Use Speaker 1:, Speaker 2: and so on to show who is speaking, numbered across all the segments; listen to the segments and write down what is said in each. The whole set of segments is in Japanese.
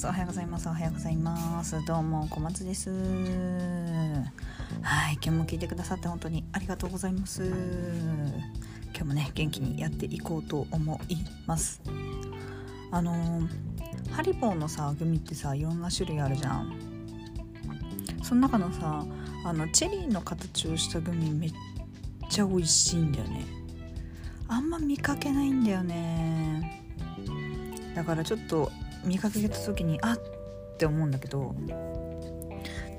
Speaker 1: ます。おはようございます。おはようございます。どうも小松です。はい今日も聞いてくださって本当にありがとうございます。今日もね元気にやっていこうと思います。あの、ハリボーのさグミってさいろんな種類あるじゃん。その中のさあのチェリーの形をしたグミめっちゃ美味しいんだよね。あんま見かけないんだよね。だからちょっと見かけた時にあっって思うんだけど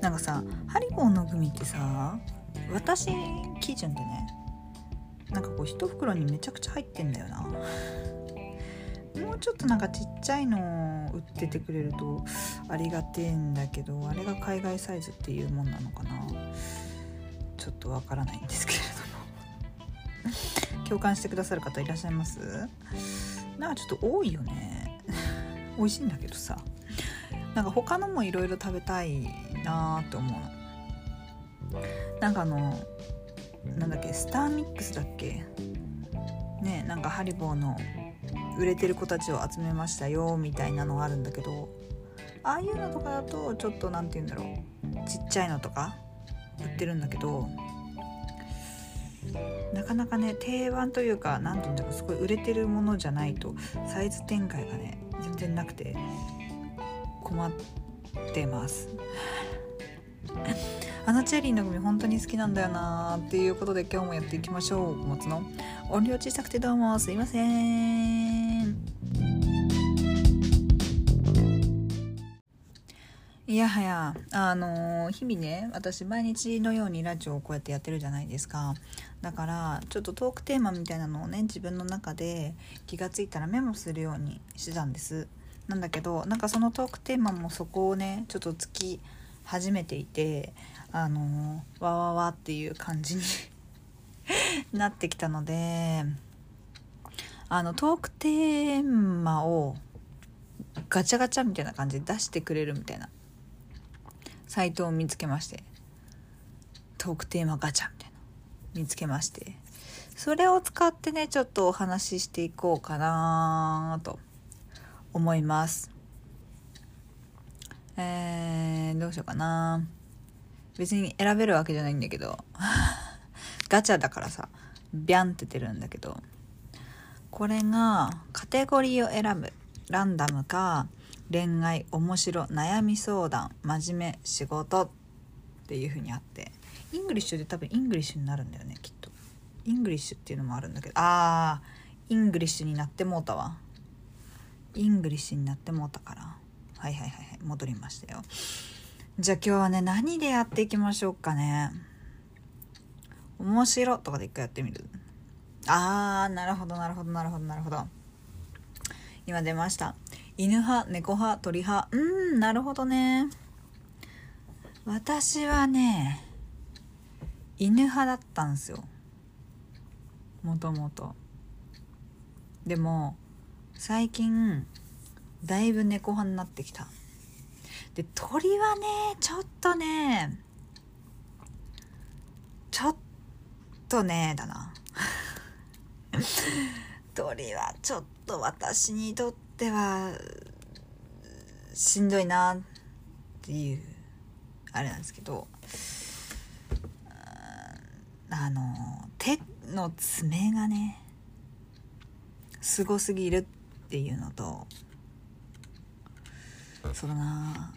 Speaker 1: なんかさハリボーのグミってさ私基準でね。なんかこう一袋にめちゃくちゃ入ってんだよな。もうちょっとなんかちっちゃいの売っててくれるとありがてえんだけどあれが海外サイズっていうもんなのかな。ちょっとわからないんですけれども。共感してくださる方いらっしゃいます？なんかちょっと多いよね。美味しいんだけどさなんか他のもいろいろ食べたいなって思う。のなんかあのなんだっけスターミックスだっけ？ねなんかハリボーの売れてる子たちを集めましたよみたいなのがあるんだけどああいうのとかだとちょっと何て言うんだろうちっちゃいのとか売ってるんだけどなかなかね定番というか何て言うんだろうすごい売れてるものじゃないとサイズ展開がね全然なくて困ってます。あのチェリーのグミ本当に好きなんだよなっていうことで今日もやっていきましょう。小松の。音量小さくてどうもすいません。いやはやあのー、日々ね私毎日のようにラジオをこうやってやってるじゃないですか。だからちょっとトークテーマみたいなのをね自分の中で気が付いたらメモするようにしてたんです。なんだけどなんかそのトークテーマもそこをねちょっとつき始めていてあのー、わわわっていう感じに なってきたのであのトークテーマをガチャガチャみたいな感じで出してくれるみたいなサイトを見つけまして。トークテーマガチャみたいな。見つけまして。それを使ってねちょっとお話ししていこうかなと思います。えー、どうしようかな。別に選べるわけじゃないんだけど。ガチャだからさビャンって出るんだけど。これがカテゴリーを選ぶランダムか恋愛面白悩み相談真面目仕事っていう風にあって。 English で多分 English になるんだよねきっと。 English っていうのもあるんだけど。あー English になってもうたわ。 English になってもうたから。はいはいはいはい。戻りましたよ。じゃあ今日はね何でやっていきましょうかね。面白とかで一回やってみる？あーなるほどなるほどなるほどなるほど。今出ました。犬派猫派鳥派。うんなるほどね。私はね犬派だったんですよ。もともとでも最近だいぶ猫派になってきた。で鳥はねちょっとねちょっとねだな。鳥はちょっと私にとってはしんどいなっていうあれなんですけど。あの手の爪がねすごすぎるっていうのとそうだな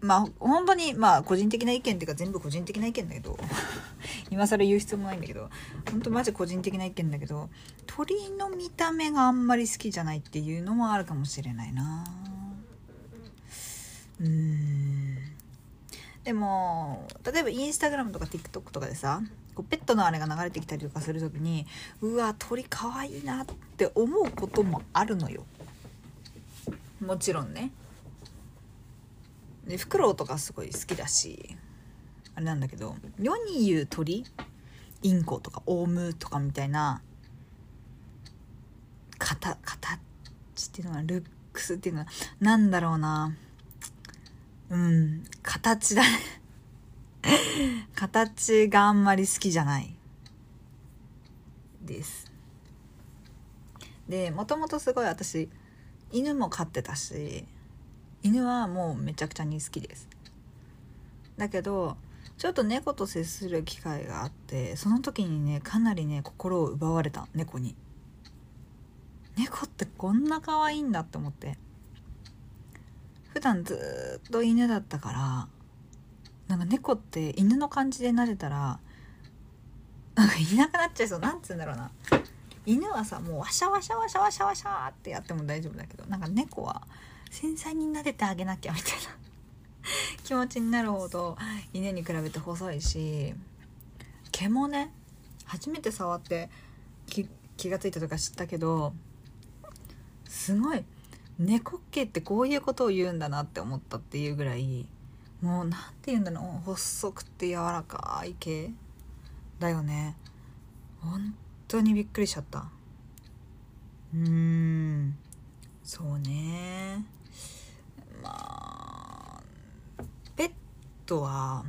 Speaker 1: まあ本当にまあ個人的な意見っていうか全部個人的な意見だけど 今更言う必要もないんだけど本当マジ個人的な意見だけど鳥の見た目があんまり好きじゃないっていうのもあるかもしれないな。うんでも例えばインスタグラムとか TikTok とかでさこうペットのあれが流れてきたりとかする時にうわ鳥かわいいなって思うこともあるのよ。もちろんね。でフクロウとかすごい好きだしあれなんだけど世に言う鳥インコとかオウムとかみたいな形形っていうのはルックスっていうのは何だろうな。うん。形だね。形があんまり好きじゃない。です。でもともとすごい私犬も飼ってたし犬はもうめちゃくちゃに好きです。だけどちょっと猫と接する機会があってその時にねかなりね心を奪われた猫に。猫ってこんな可愛いんだって思って。普段ずっと犬だったからなんか猫って犬の感じで撫でたらなんかいなくなっちゃいそう。なんつうんだろうな。犬はさもうワシャワシャワシャワシャワシャってやっても大丈夫だけどなんか猫は繊細に撫でてあげなきゃみたいな。気持ちになるほど犬に比べて細いし毛もね初めて触って気が付いたとか知ったけどすごい猫っ毛ってこういうことを言うんだなって思ったっていうぐらいもう何て言うんだろう細くて柔らかい毛だよね。本当にびっくりしちゃった。うーん。そうね。まあペットは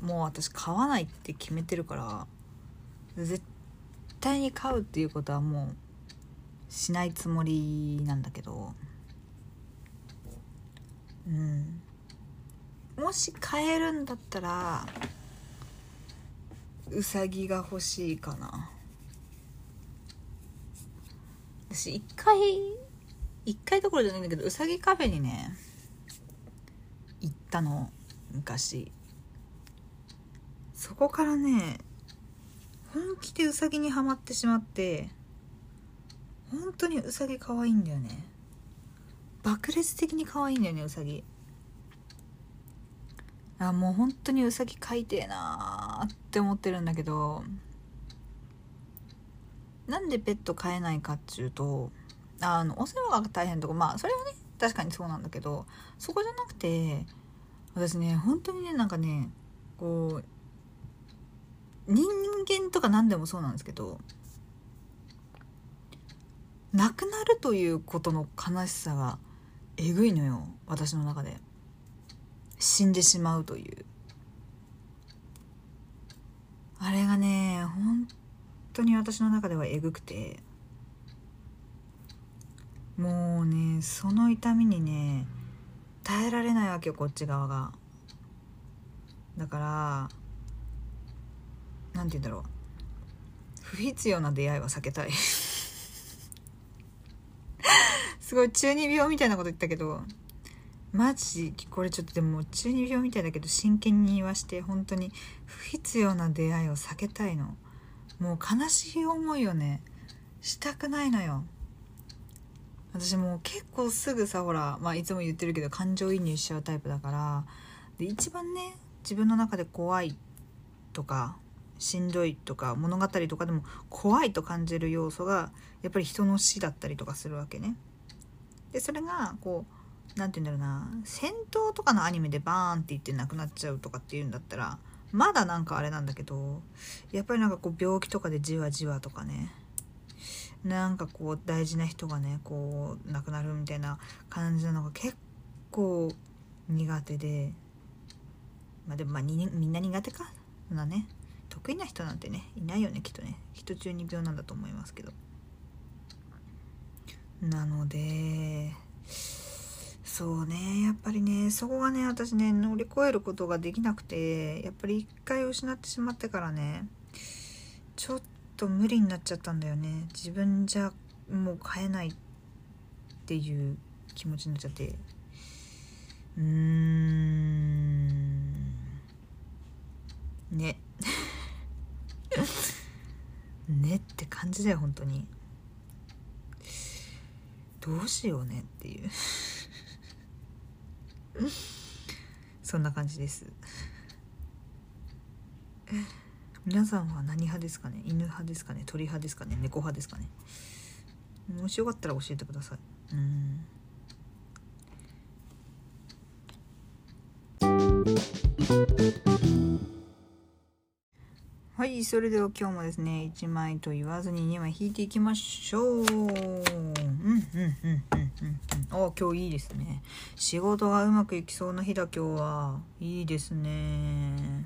Speaker 1: もう私飼わないって決めてるから絶対に飼うっていうことはもうしないつもりなんだけど。うん。もし飼えるんだったらうさぎが欲しいかな。私一回一回どころじゃないんだけどうさぎカフェにね行ったの。昔。そこからね本気でうさぎにはまってしまって本当にうさぎ可愛いんだよね。爆裂的に可愛いんだよねうさぎあもう本当にうさぎ飼いてえなーって思ってるんだけど。なんでペット飼えないかっちゅうとあのお世話が大変とかまあそれはね確かにそうなんだけどそこじゃなくて私ね本当にねなんかねこう人間とか何でもそうなんですけど亡くなるということの悲しさがえぐいのよ私の中で。死んでしまうという。あれがね本当に私の中ではえぐくて。もうねその痛みにね耐えられないわけよこっち側が。だから何て言うんだろう。不必要な出会いは避けたい。すごい中二病みたいなこと言ったけどマジ？これちょっとでも中二病みたいだけど真剣に言わして本当に不必要な出会いを避けたいの。もう悲しい思いをねしたくないのよ。私もう結構すぐさほら、まあ、いつも言ってるけど感情移入しちゃうタイプだから。で一番ね自分の中で怖いとかしんどいとか物語とかでも怖いと感じる要素がやっぱり人の死だったりとかするわけね。でそれがこう何て言うんだろうな戦闘とかのアニメでバーンって言ってなくなっちゃうとかっていうんだったらまだなんかあれなんだけどやっぱりなんかこう病気とかでじわじわとかねなんかこう大事な人がねこう亡くなるみたいな感じなのが結構苦手でまあでもまあみんな苦手かそんなね。得意な人なんてねいないよねきっとね。人中二病なんだと思いますけど。なのでそうねやっぱりねそこがね私ね乗り越えることができなくてやっぱり一回失ってしまってからねちょっと無理になっちゃったんだよね。自分じゃもう変えないっていう気持ちになっちゃって。うーん。ね。ねって感じだよ本当に。どうしようねっていう。そんな感じです。皆さんは何派ですかね？犬派ですかね？鳥派ですかね？猫派ですかね？もしよかったら教えてください。うん。はいそれでは今日もですね1枚と言わずに2枚引いていきましょう。うんうんうんうんうん。お今日いいですね。仕事がうまくいきそうな日だ今日は。いいですね。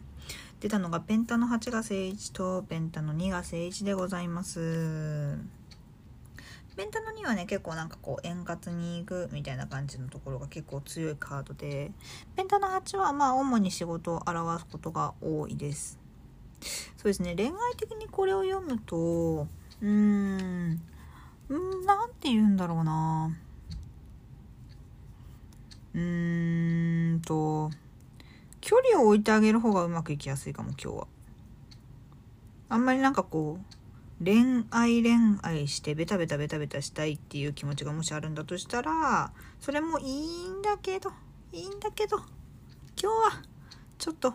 Speaker 1: 出たのがペンタの8が正1とペンタの2が正1でございます。ペンタの2はね結構なんかこう円滑にいくみたいな感じのところが結構強いカードでペンタの8はまあ主に仕事を表すことが多いです。そうですね。恋愛的にこれを読むとうーん何て言うんだろうな。うーんと距離を置いてあげる方がうまくいきやすいかも今日は。あんまりなんかこう恋愛恋愛してベタベタベタベタしたいっていう気持ちがもしあるんだとしたらそれもいいんだけどいいんだけど今日はちょっと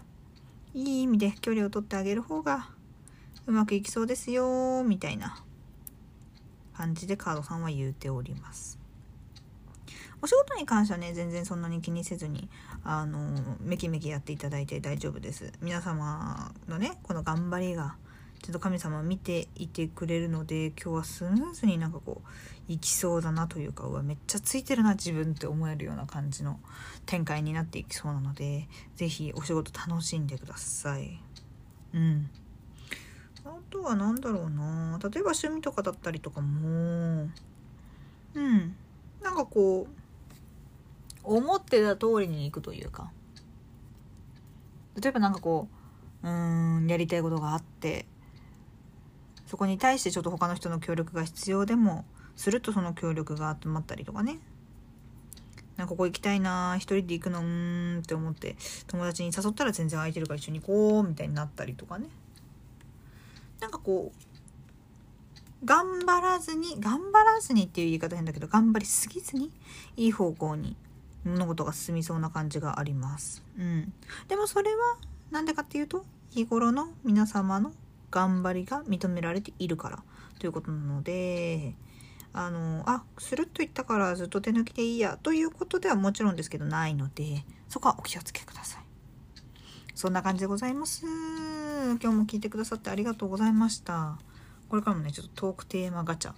Speaker 1: いい意味で距離を取ってあげる方がうまくいきそうですよみたいな感じでカードさんは言うております。お仕事に関してはね全然そんなに気にせずにあのめきめきやっていただいて大丈夫です皆様のねこの頑張りがちょっと神様見ていてくれるので今日はスムーズになんかこういきそうだなというかうわめっちゃついてるな自分って思えるような感じの展開になっていきそうなので是非お仕事楽しんでください。うん。あとは何だろうな。例えば趣味とかだったりとかもうん。なんかこう思ってた通りにいくというか。例えばなんかこううーんやりたいことがあってそこに対してちょっと他の人の協力が必要でもするとその協力が集まったりとかねなんかここ行きたいな一人で行くのうーんって思って友達に誘ったら全然空いてるから一緒に行こうみたいになったりとかねなんかこう頑張らずに頑張らずにっていう言い方変だけど頑張りすぎずにいい方向に物事が進みそうな感じがあります。うん。でもそれは何でかっていうと日頃の皆様の頑張りが認められているからということなのであのあするっと言ったからずっと手抜きでいいやということではもちろんですけどないのでそこはお気をつけください。そんな感じでございます。今日も聞いてくださってありがとうございました。これからもねちょっとトークテーマガチャ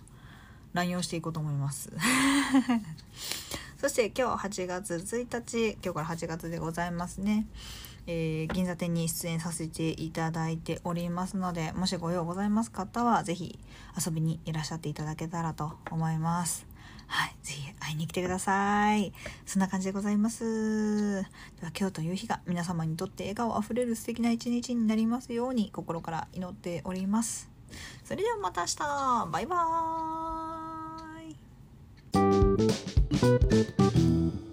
Speaker 1: 乱用していこうと思います。そして今日8月1日今日から8月でございますね、えー、銀座店に出演させていただいておりますのでもしご用ございます方は是非遊びにいらっしゃっていただけたらと思いますはい、ぜひ会いに来てください。そんな感じでございます。では今日という日が皆様にとって笑顔あふれる素敵な一日になりますように心から祈っております。それではまた明日バイバーイ